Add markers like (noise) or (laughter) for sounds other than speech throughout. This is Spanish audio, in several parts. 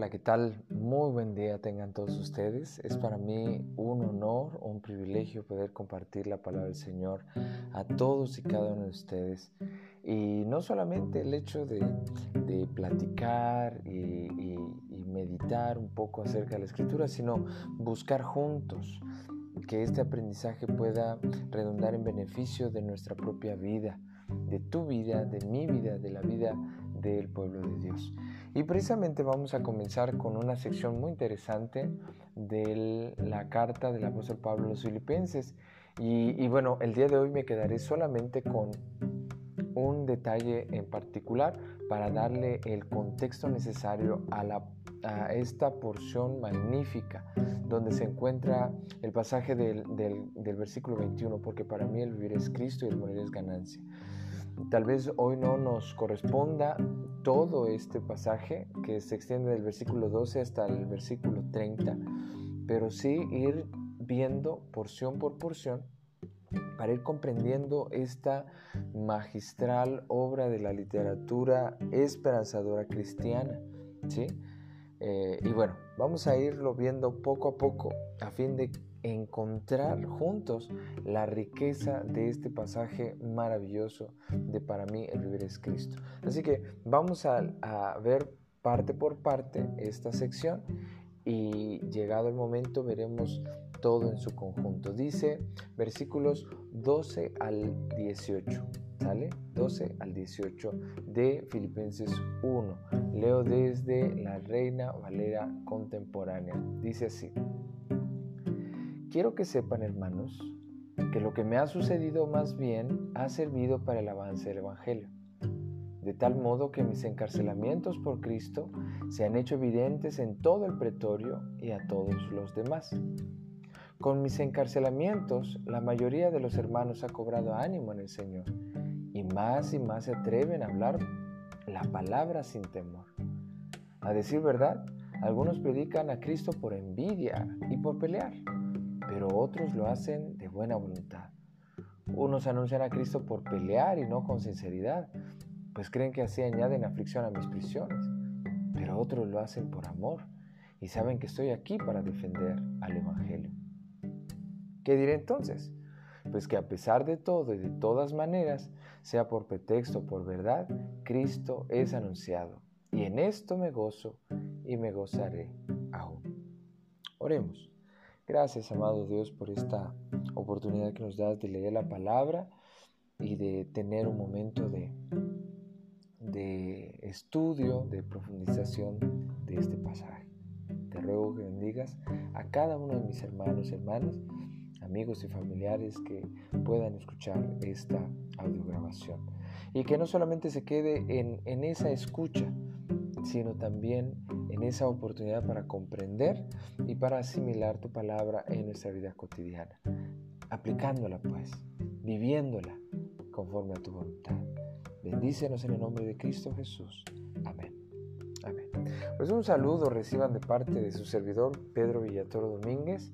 Hola, ¿qué tal? Muy buen día tengan todos ustedes. Es para mí un honor, un privilegio poder compartir la palabra del Señor a todos y cada uno de ustedes. Y no solamente el hecho de, platicar y, meditar un poco acerca de la escritura, sino buscar juntos que este aprendizaje pueda redundar en beneficio de nuestra propia vida, de tu vida, de mi vida, de la vida del pueblo de Dios. Y precisamente vamos a comenzar con una sección muy interesante de la carta del apóstol Pablo a los filipenses. Y, bueno, el día de hoy me quedaré solamente con un detalle en particular para darle el contexto necesario a, la, a esta porción magnífica donde se encuentra el pasaje del, del, del versículo 21, porque para mí el vivir es Cristo y el morir es ganancia. Tal vez hoy no nos corresponda todo este pasaje que se extiende del versículo 12 hasta el versículo 30, pero sí ir viendo porción por porción para ir comprendiendo esta magistral obra de la literatura esperanzadora cristiana. ¿sí? Eh, y bueno, vamos a irlo viendo poco a poco a fin de encontrar juntos la riqueza de este pasaje maravilloso de para mí el vivir es Cristo. Así que vamos a, ver parte por parte esta sección y llegado el momento veremos todo en su conjunto. Dice versículos 12 al 18. ¿Sale? 12 al 18 de Filipenses 1. Leo desde la Reina Valera Contemporánea. Dice así. Quiero que sepan, hermanos, que lo que me ha sucedido más bien ha servido para el avance del Evangelio, de tal modo que mis encarcelamientos por Cristo se han hecho evidentes en todo el pretorio y a todos los demás. Con mis encarcelamientos, la mayoría de los hermanos ha cobrado ánimo en el Señor y más y más se atreven a hablar la palabra sin temor. A decir verdad, algunos predican a Cristo por envidia y por pelear pero otros lo hacen de buena voluntad. Unos anuncian a Cristo por pelear y no con sinceridad, pues creen que así añaden aflicción a mis prisiones, pero otros lo hacen por amor y saben que estoy aquí para defender al Evangelio. ¿Qué diré entonces? Pues que a pesar de todo y de todas maneras, sea por pretexto o por verdad, Cristo es anunciado. Y en esto me gozo y me gozaré aún. Oremos. Gracias, amado Dios, por esta oportunidad que nos das de leer la palabra y de tener un momento de, de estudio, de profundización de este pasaje. Te ruego que bendigas a cada uno de mis hermanos hermanas, amigos y familiares que puedan escuchar esta audiograbación. Y que no solamente se quede en, en esa escucha, sino también en esa oportunidad para comprender y para asimilar tu palabra en nuestra vida cotidiana, aplicándola pues, viviéndola conforme a tu voluntad. Bendícenos en el nombre de Cristo Jesús. Amén. Amén. Pues un saludo reciban de parte de su servidor Pedro Villatoro Domínguez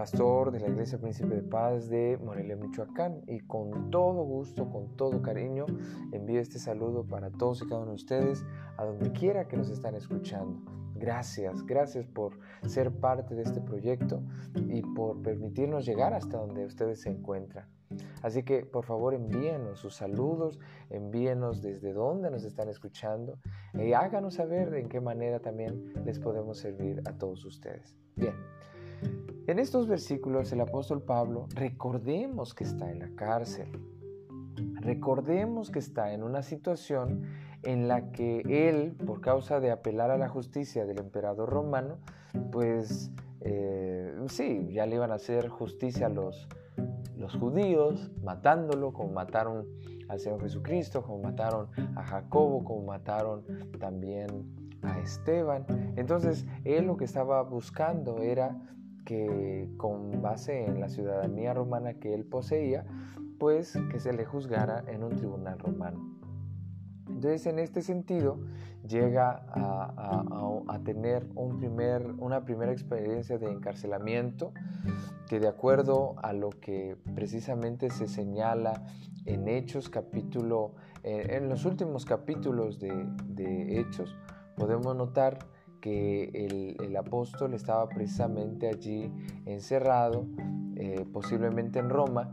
pastor de la Iglesia Príncipe de Paz de Morelia, Michoacán. Y con todo gusto, con todo cariño, envío este saludo para todos y cada uno de ustedes, a donde quiera que nos están escuchando. Gracias, gracias por ser parte de este proyecto y por permitirnos llegar hasta donde ustedes se encuentran. Así que por favor envíenos sus saludos, envíenos desde dónde nos están escuchando y háganos saber en qué manera también les podemos servir a todos ustedes. Bien. En estos versículos el apóstol Pablo, recordemos que está en la cárcel, recordemos que está en una situación en la que él, por causa de apelar a la justicia del emperador romano, pues eh, sí, ya le iban a hacer justicia a los, los judíos, matándolo como mataron al Señor Jesucristo, como mataron a Jacobo, como mataron también a Esteban. Entonces, él lo que estaba buscando era que con base en la ciudadanía romana que él poseía, pues que se le juzgara en un tribunal romano. Entonces, en este sentido, llega a, tener una primera experiencia de encarcelamiento que de acuerdo a lo que precisamente se señala en Hechos capítulo, eh, en los últimos capítulos de Hechos, podemos notar que el, apóstol estaba precisamente allí encerrado, eh, posiblemente en Roma,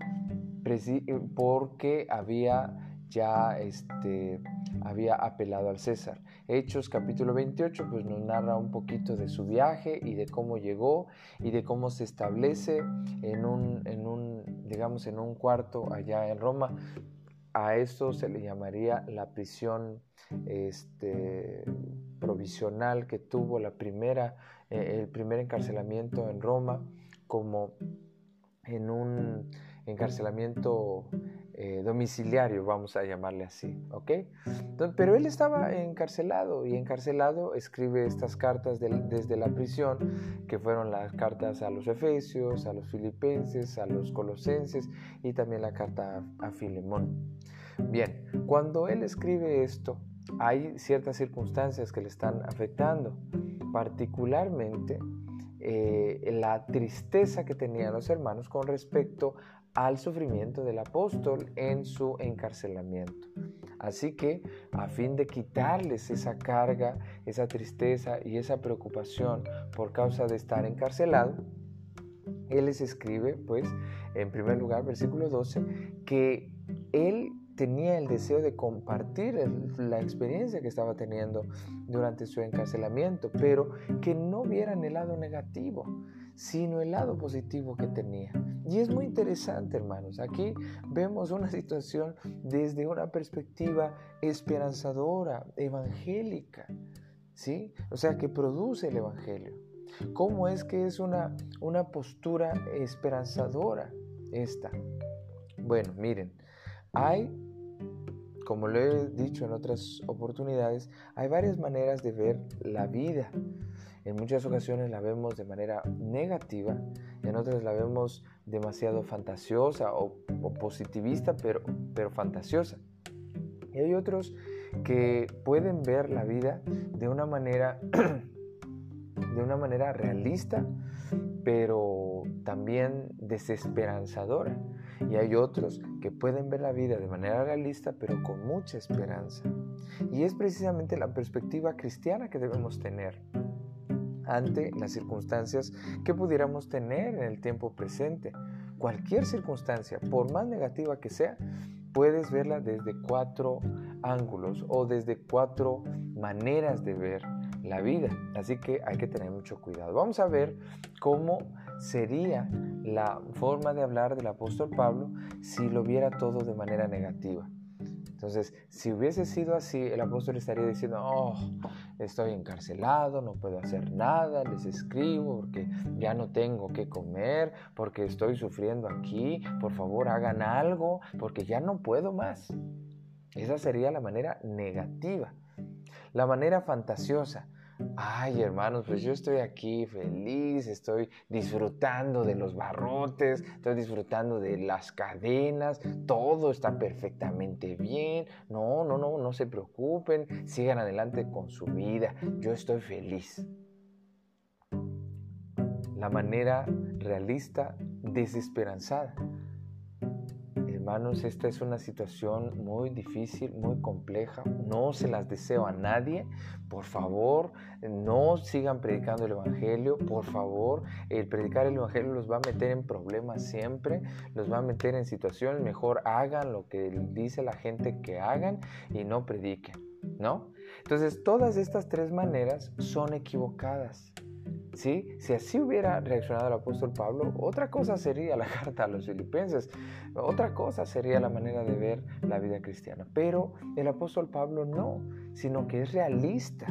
porque había ya este, había apelado al César. Hechos capítulo 28 pues nos narra un poquito de su viaje y de cómo llegó y de cómo se establece en un, en un digamos, en un cuarto allá en Roma. A esto se le llamaría la prisión este, provisional que tuvo la primera, eh, el primer encarcelamiento en Roma como en un encarcelamiento eh, domiciliario, vamos a llamarle así, ¿ok? pero él estaba encarcelado y encarcelado escribe estas cartas desde la prisión, que fueron las cartas a los efesios, a los filipenses, a los colosenses y también la carta a, Filemón. Bien, cuando él escribe esto, hay ciertas circunstancias que le están afectando, particularmente eh, la tristeza que tenían los hermanos con respecto al sufrimiento del apóstol en su encarcelamiento. Así que a fin de quitarles esa carga, esa tristeza y esa preocupación por causa de estar encarcelado, él les escribe, pues, en primer lugar, versículo 12, que él tenía el deseo de compartir la experiencia que estaba teniendo durante su encarcelamiento, pero que no vieran el lado negativo, sino el lado positivo que tenía. Y es muy interesante, hermanos. Aquí vemos una situación desde una perspectiva esperanzadora, evangélica, ¿sí? O sea, que produce el evangelio. ¿Cómo es que es una, una postura esperanzadora esta? Bueno, miren, hay como lo he dicho en otras oportunidades, hay varias maneras de ver la vida. En muchas ocasiones la vemos de manera negativa, en otras la vemos demasiado fantasiosa o, positivista, pero, pero fantasiosa. Y hay otros que pueden ver la vida de una manera, (clears throat) de una manera realista, pero también desesperanzadora. Y hay otros que pueden ver la vida de manera realista, pero con mucha esperanza. Y es precisamente la perspectiva cristiana que debemos tener ante las circunstancias que pudiéramos tener en el tiempo presente. Cualquier circunstancia, por más negativa que sea, puedes verla desde cuatro ángulos o desde cuatro maneras de ver la vida. Así que hay que tener mucho cuidado. Vamos a ver cómo sería la forma de hablar del apóstol Pablo si lo viera todo de manera negativa. Entonces, si hubiese sido así, el apóstol estaría diciendo, oh, estoy encarcelado, no puedo hacer nada, les escribo porque ya no tengo que comer, porque estoy sufriendo aquí, por favor hagan algo, porque ya no puedo más. Esa sería la manera negativa. La manera fantasiosa, Ay, hermanos, pues yo estoy aquí feliz, estoy disfrutando de los barrotes, estoy disfrutando de las cadenas, todo está perfectamente bien. No, no, no, no se preocupen, sigan adelante con su vida. Yo estoy feliz. La manera realista, desesperanzada. Hermanos, esta es una situación muy difícil, muy compleja. No se las deseo a nadie. Por favor, no sigan predicando el Evangelio. Por favor, el predicar el Evangelio los va a meter en problemas siempre. Los va a meter en situaciones. Mejor hagan lo que dice la gente que hagan y no prediquen. ¿No? Entonces, todas estas tres maneras son equivocadas. Si así hubiera reaccionado el apóstol Pablo, otra cosa sería la (laughs) carta a los filipenses, otra cosa sería la manera de ver la vida cristiana. Pero el apóstol Pablo no, sino que es realista.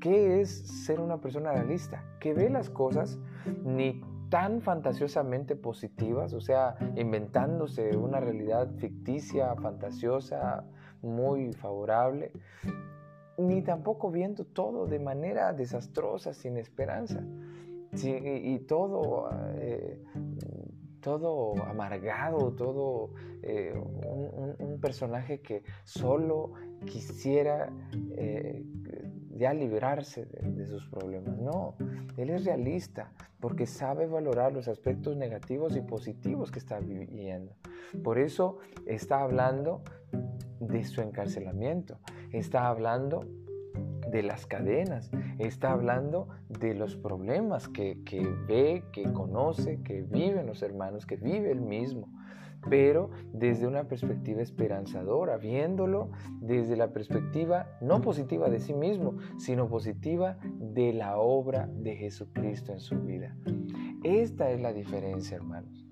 ¿Qué es ser una persona realista? Que ve las cosas ni tan fantasiosamente positivas, o sea, inventándose una realidad ficticia, fantasiosa, muy favorable, ni tampoco viendo todo de manera desastrosa, sin esperanza, y, todo, eh, todo amargado, todo eh, un, personaje que solo quisiera eh, ya liberarse de, sus problemas. No, él es realista porque sabe valorar los aspectos negativos y positivos que está viviendo. Por eso está hablando de su encarcelamiento, está hablando de las cadenas, está hablando de los problemas que, ve, que conoce, que viven los hermanos, que vive él mismo pero desde una perspectiva esperanzadora, viéndolo desde la perspectiva no positiva de sí mismo, sino positiva de la obra de Jesucristo en su vida. Esta es la diferencia, hermanos.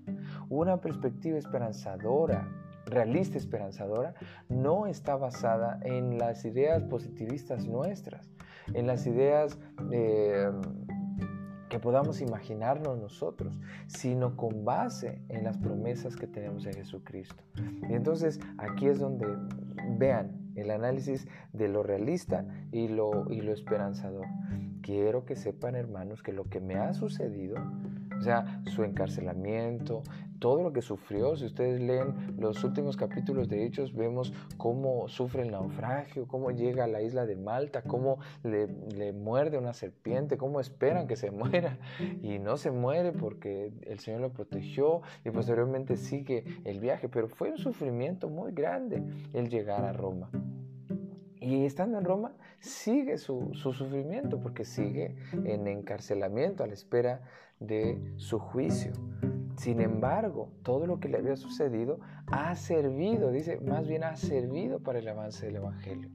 Una perspectiva esperanzadora, realista esperanzadora, no está basada en las ideas positivistas nuestras, en las ideas eh, que podamos imaginarnos nosotros, sino con base en las promesas que tenemos en Jesucristo. Y entonces aquí es donde vean el análisis de lo realista y lo, y lo esperanzador. Quiero que sepan, hermanos, que lo que me ha sucedido o sea, su encarcelamiento, todo lo que sufrió. Si ustedes leen los últimos capítulos de Hechos, vemos cómo sufre el naufragio, cómo llega a la isla de Malta, cómo le, muerde una serpiente, cómo esperan que se (laughs) muera y no se muere porque el Señor lo protegió y posteriormente sigue el viaje. Pero fue un sufrimiento muy grande el llegar a Roma. Y estando en Roma, sigue su, su, sufrimiento porque sigue en encarcelamiento a la espera de su juicio. Sin embargo, todo lo que le había sucedido ha servido, dice, más bien ha servido para el avance del Evangelio.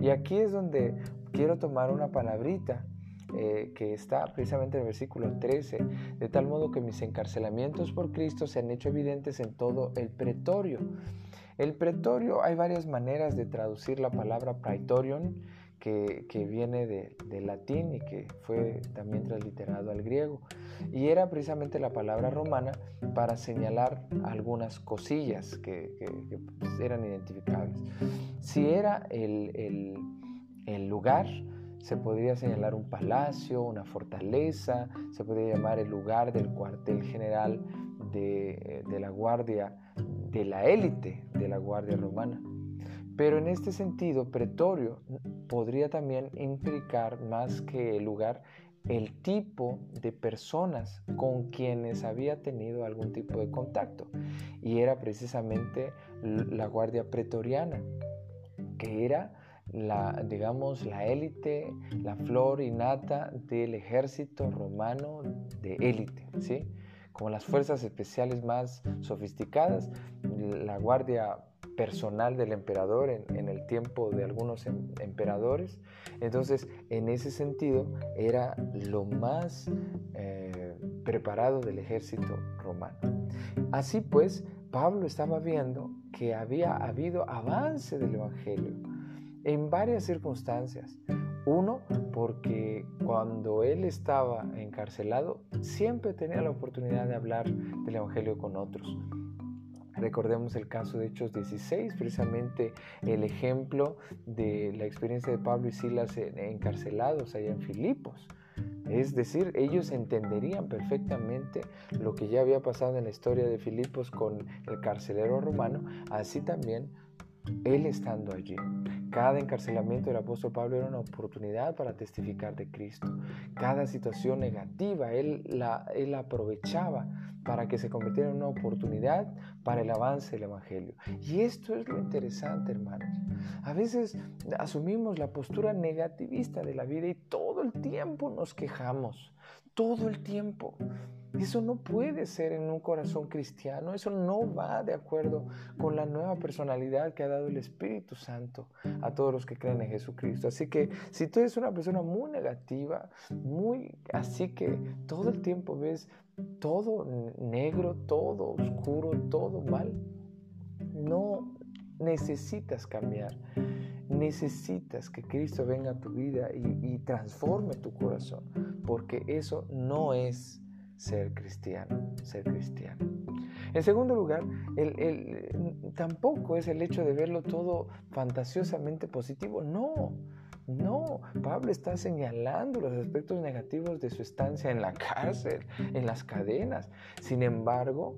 Y aquí es donde quiero tomar una palabrita eh, que está precisamente en el versículo 13, de tal modo que mis encarcelamientos por Cristo se han hecho evidentes en todo el pretorio. El pretorio, hay varias maneras de traducir la palabra praetorion, que, viene de, latín y que fue también transliterado al griego. Y era precisamente la palabra romana para señalar algunas cosillas que, pues, eran identificables. Si era el, lugar, se podría señalar un palacio, una fortaleza, se podría llamar el lugar del cuartel general de, de la guardia, de la élite de la guardia romana. Pero en este sentido, pretorio podría también implicar más que el lugar, el tipo de personas con quienes había tenido algún tipo de contacto. Y era precisamente la guardia pretoriana, que era la, digamos, la élite, la flor innata del ejército romano de élite, ¿sí? Como las fuerzas especiales más sofisticadas, la guardia personal del emperador en, el tiempo de algunos em, emperadores. Entonces, en ese sentido, era lo más eh, preparado del ejército romano. Así pues, Pablo estaba viendo que había habido avance del Evangelio en varias circunstancias. Uno, porque cuando él estaba encarcelado, siempre tenía la oportunidad de hablar del Evangelio con otros. Recordemos el caso de Hechos 16, precisamente el ejemplo de la experiencia de Pablo y Silas encarcelados allá en Filipos. Es decir, ellos entenderían perfectamente lo que ya había pasado en la historia de Filipos con el carcelero romano, así también él estando allí. Cada encarcelamiento del apóstol Pablo era una oportunidad para testificar de Cristo. Cada situación negativa él la, él aprovechaba para que se convirtiera en una oportunidad para el avance del Evangelio. Y esto es lo interesante, hermanos. A veces asumimos la postura negativista de la vida y todo el tiempo nos quejamos, todo el tiempo. Eso no puede ser en un corazón cristiano, eso no va de acuerdo con la nueva personalidad que ha dado el Espíritu Santo a todos los que creen en Jesucristo. Así que si tú eres una persona muy negativa, muy así que todo el tiempo ves todo negro, todo oscuro, todo mal, no necesitas cambiar. Necesitas que Cristo venga a tu vida y, transforme tu corazón, porque eso no es ser cristiano, ser cristiano. En segundo lugar, tampoco es el hecho de verlo todo fantasiosamente positivo, no. No, Pablo está señalando los aspectos negativos de su estancia en la cárcel, en las cadenas. Sin embargo,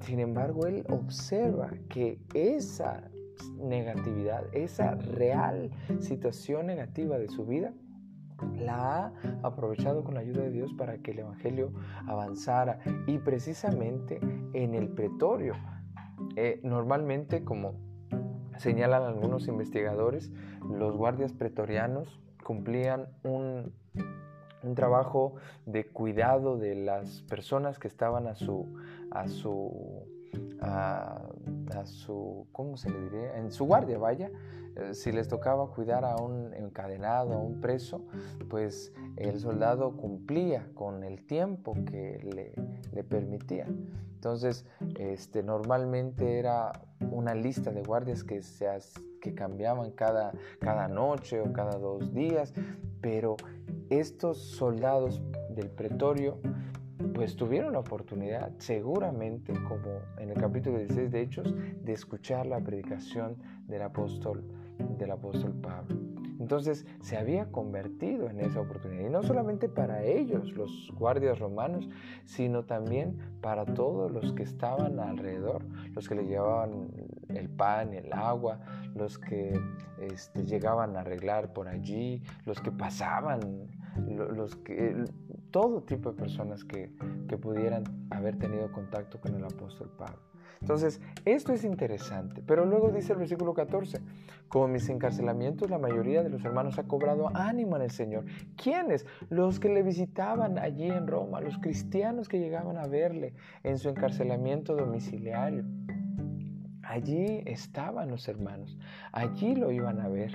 sin embargo, él observa que esa negatividad, esa real situación negativa de su vida, la ha aprovechado con la ayuda de Dios para que el Evangelio avanzara y precisamente en el pretorio. Eh, normalmente como señalan algunos investigadores, los guardias pretorianos cumplían un, trabajo de cuidado de las personas que estaban a su, a su, su, ¿cómo se le diría? En su guardia, vaya. Eh, si les tocaba cuidar a un encadenado, a un preso, pues el soldado cumplía con el tiempo que le, le permitía. Entonces, este, normalmente era una lista de guardias que, se, que cambiaban cada, cada noche o cada dos días, pero estos soldados del pretorio pues tuvieron la oportunidad, seguramente, como en el capítulo 16 de Hechos, de escuchar la predicación del apóstol, del apóstol Pablo. Entonces se había convertido en esa oportunidad. Y no solamente para ellos, los guardias romanos, sino también para todos los que estaban alrededor, los que le llevaban el pan, el agua, los que este, llegaban a arreglar por allí, los que pasaban, los que, todo tipo de personas que, que pudieran haber tenido contacto con el apóstol Pablo. Entonces, esto es interesante. Pero luego dice el versículo 14, con mis encarcelamientos la mayoría de los hermanos ha cobrado ánimo en el Señor. ¿Quiénes? Los que le visitaban allí en Roma, los cristianos que llegaban a verle en su encarcelamiento domiciliario. Allí estaban los hermanos, allí lo iban a ver.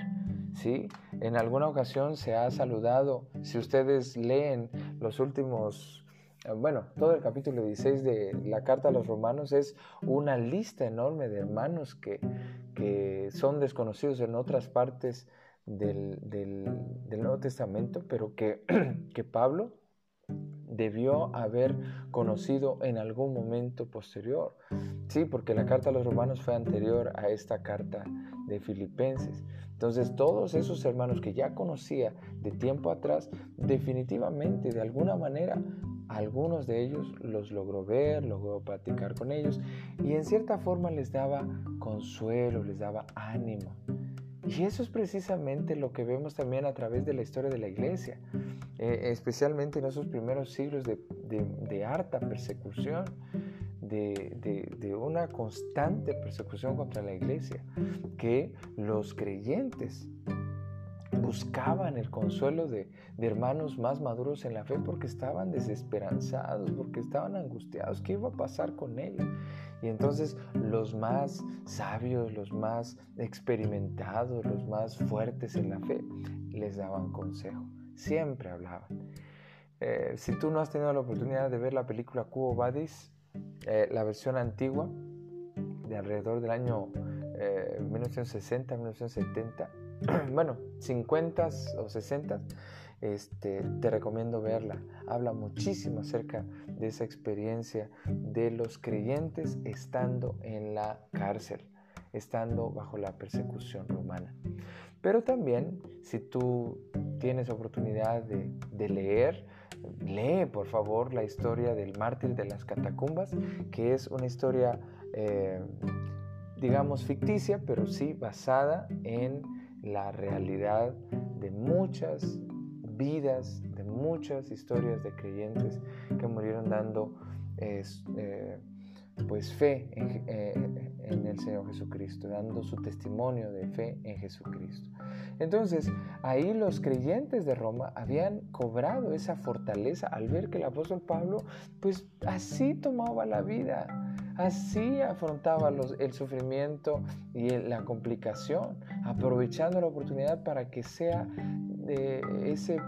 ¿sí? En alguna ocasión se ha saludado, si ustedes leen los últimos eh, bueno, todo el capítulo 16 de la carta a los romanos es una lista enorme de hermanos que, que son desconocidos en otras partes del, del, Nuevo Testamento, pero que, (clears throat) que Pablo debió haber conocido en algún momento posterior. Sí, porque la carta a los romanos fue anterior a esta carta de Filipenses. Entonces todos esos hermanos que ya conocía de tiempo atrás, definitivamente, de alguna manera, algunos de ellos los logró ver, logró platicar con ellos y en cierta forma les daba consuelo, les daba ánimo. Y eso es precisamente lo que vemos también a través de la historia de la iglesia, eh, especialmente en esos primeros siglos de, harta persecución, de, de, una constante persecución contra la iglesia, que los creyentes buscaban el consuelo de, hermanos más maduros en la fe porque estaban desesperanzados, porque estaban angustiados. ¿Qué iba a pasar con ellos? Y entonces los más sabios, los más experimentados, los más fuertes en la fe, les daban consejo. Siempre hablaban. Eh, si tú no has tenido la oportunidad de ver la película Cubo Badis, eh, la versión antigua, de alrededor del año 1960-1970, eh, (clears throat) bueno, 50 o 60, este, te recomiendo verla. Habla muchísimo acerca de esa experiencia de los creyentes estando en la cárcel, estando bajo la persecución romana. Pero también, si tú tienes oportunidad de, leer, lee por favor la historia del mártir de las catacumbas, que es una historia, eh, digamos, ficticia, pero sí basada en la realidad de muchas vidas, de muchas historias de creyentes que murieron dando eh, pues fe eh, en, el Señor Jesucristo, dando su testimonio de fe en Jesucristo. Entonces, ahí los creyentes de Roma habían cobrado esa fortaleza al ver que el apóstol Pablo, pues así tomaba la vida, así afrontaba el sufrimiento y la complicación, aprovechando la oportunidad para que sea de ese,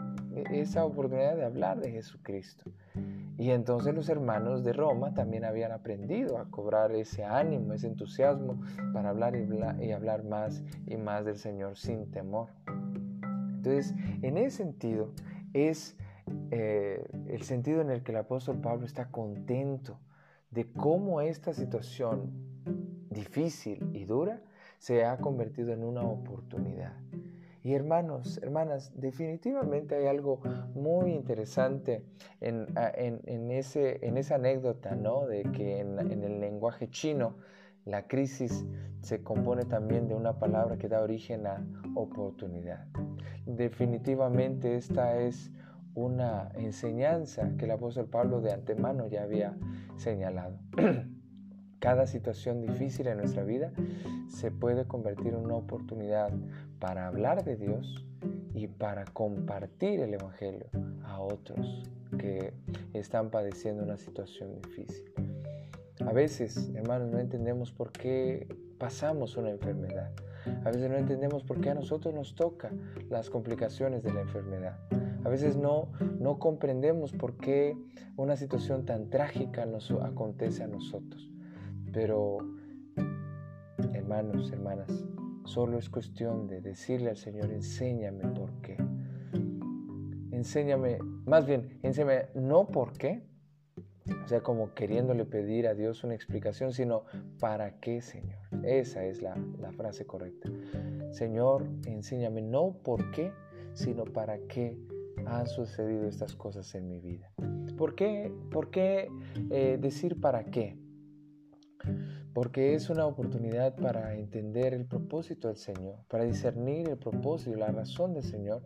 esa oportunidad de hablar de Jesucristo. Y entonces los hermanos de Roma también habían aprendido a cobrar ese ánimo, ese entusiasmo para hablar y, hablar más y más del Señor sin temor. Entonces, en ese sentido, es eh, el sentido en el que el apóstol Pablo está contento de cómo esta situación difícil y dura se ha convertido en una oportunidad. Y hermanos, hermanas, definitivamente hay algo muy interesante en, ese, en esa anécdota, ¿no? De que en, el lenguaje chino la crisis se compone también de una palabra que da origen a oportunidad. Definitivamente esta es una enseñanza que el apóstol Pablo de antemano ya había señalado. (clears throat) Cada situación difícil en nuestra vida se puede convertir en una oportunidad para hablar de Dios y para compartir el Evangelio a otros que están padeciendo una situación difícil. A veces, hermanos, no entendemos por qué pasamos una enfermedad. A veces no entendemos por qué a nosotros nos toca las complicaciones de la enfermedad. A veces no, no comprendemos por qué una situación tan trágica nos acontece a nosotros. Pero, hermanos, hermanas, solo es cuestión de decirle al Señor, enséñame por qué. Enséñame, más bien, enséñame no por qué, o sea, como queriéndole pedir a Dios una explicación, sino ¿para qué, Señor? Esa es la, frase correcta. Señor, enséñame no por qué, sino para qué han sucedido estas cosas en mi vida. ¿Por qué, por qué eh, decir para qué? Porque es una oportunidad para entender el propósito del Señor, para discernir el propósito y la razón del Señor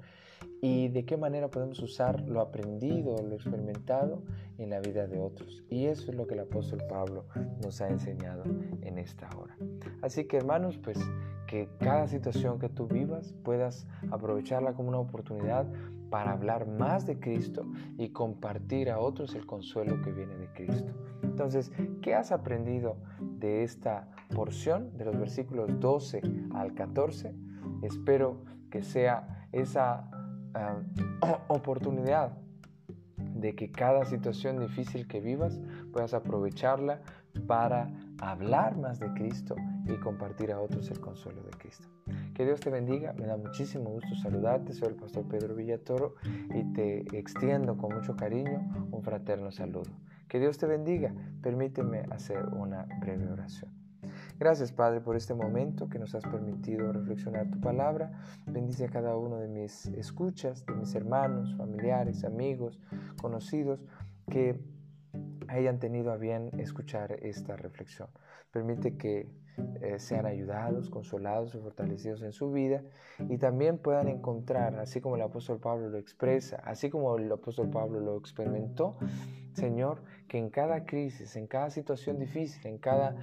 y de qué manera podemos usar lo aprendido, lo experimentado en la vida de otros. Y eso es lo que el apóstol Pablo nos ha enseñado en esta hora. Así que hermanos, pues que cada situación que tú vivas puedas aprovecharla como una oportunidad para hablar más de Cristo y compartir a otros el consuelo que viene de Cristo. Entonces, ¿qué has aprendido de esta porción de los versículos 12 al 14? Espero que sea esa ah, (clears throat) oportunidad de que cada situación difícil que vivas puedas aprovecharla para hablar más de Cristo y compartir a otros el consuelo de Cristo. Que Dios te bendiga, me da muchísimo gusto saludarte, soy el pastor Pedro Villatoro y te extiendo con mucho cariño un fraterno saludo. Que Dios te bendiga, permíteme hacer una breve oración. Gracias Padre por este momento que nos has permitido reflexionar tu palabra. Bendice a cada uno de mis escuchas, de mis hermanos, familiares, amigos, conocidos, que hayan tenido a bien escuchar esta reflexión. Permite que eh, sean ayudados, consolados y fortalecidos en su vida y también puedan encontrar, así como el apóstol Pablo lo expresa, así como el apóstol Pablo lo experimentó, Señor, que en cada crisis, en cada situación difícil, en cada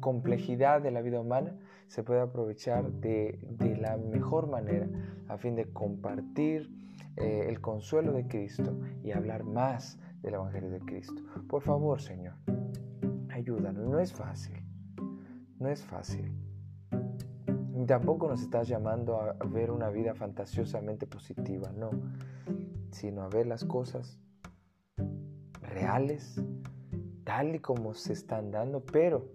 complejidad de la vida humana, se pueda aprovechar de, la mejor manera a fin de compartir eh, el consuelo de Cristo y hablar más del Evangelio de Cristo. Por favor, Señor, ayúdanos. No es fácil. No es fácil. tampoco nos estás llamando a ver una vida fantasiosamente positiva, no, sino a ver las cosas reales, tal y como se están dando, pero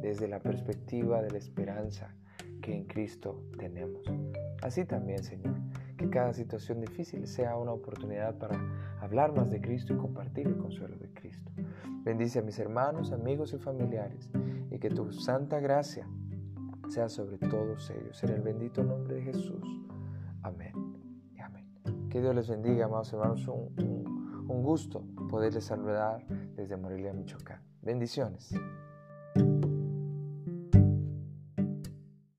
desde la perspectiva de la esperanza que en Cristo tenemos. Así también, Señor, que cada situación difícil sea una oportunidad para hablar más de Cristo y compartir el consuelo de Cristo. Bendice a mis hermanos, amigos y familiares y que tu santa gracia sea sobre todos ellos. En el bendito nombre de Jesús. Amén y amén. Que Dios les bendiga, amados hermanos. Un, un gusto poderles saludar desde Morelia, Michoacán. Bendiciones.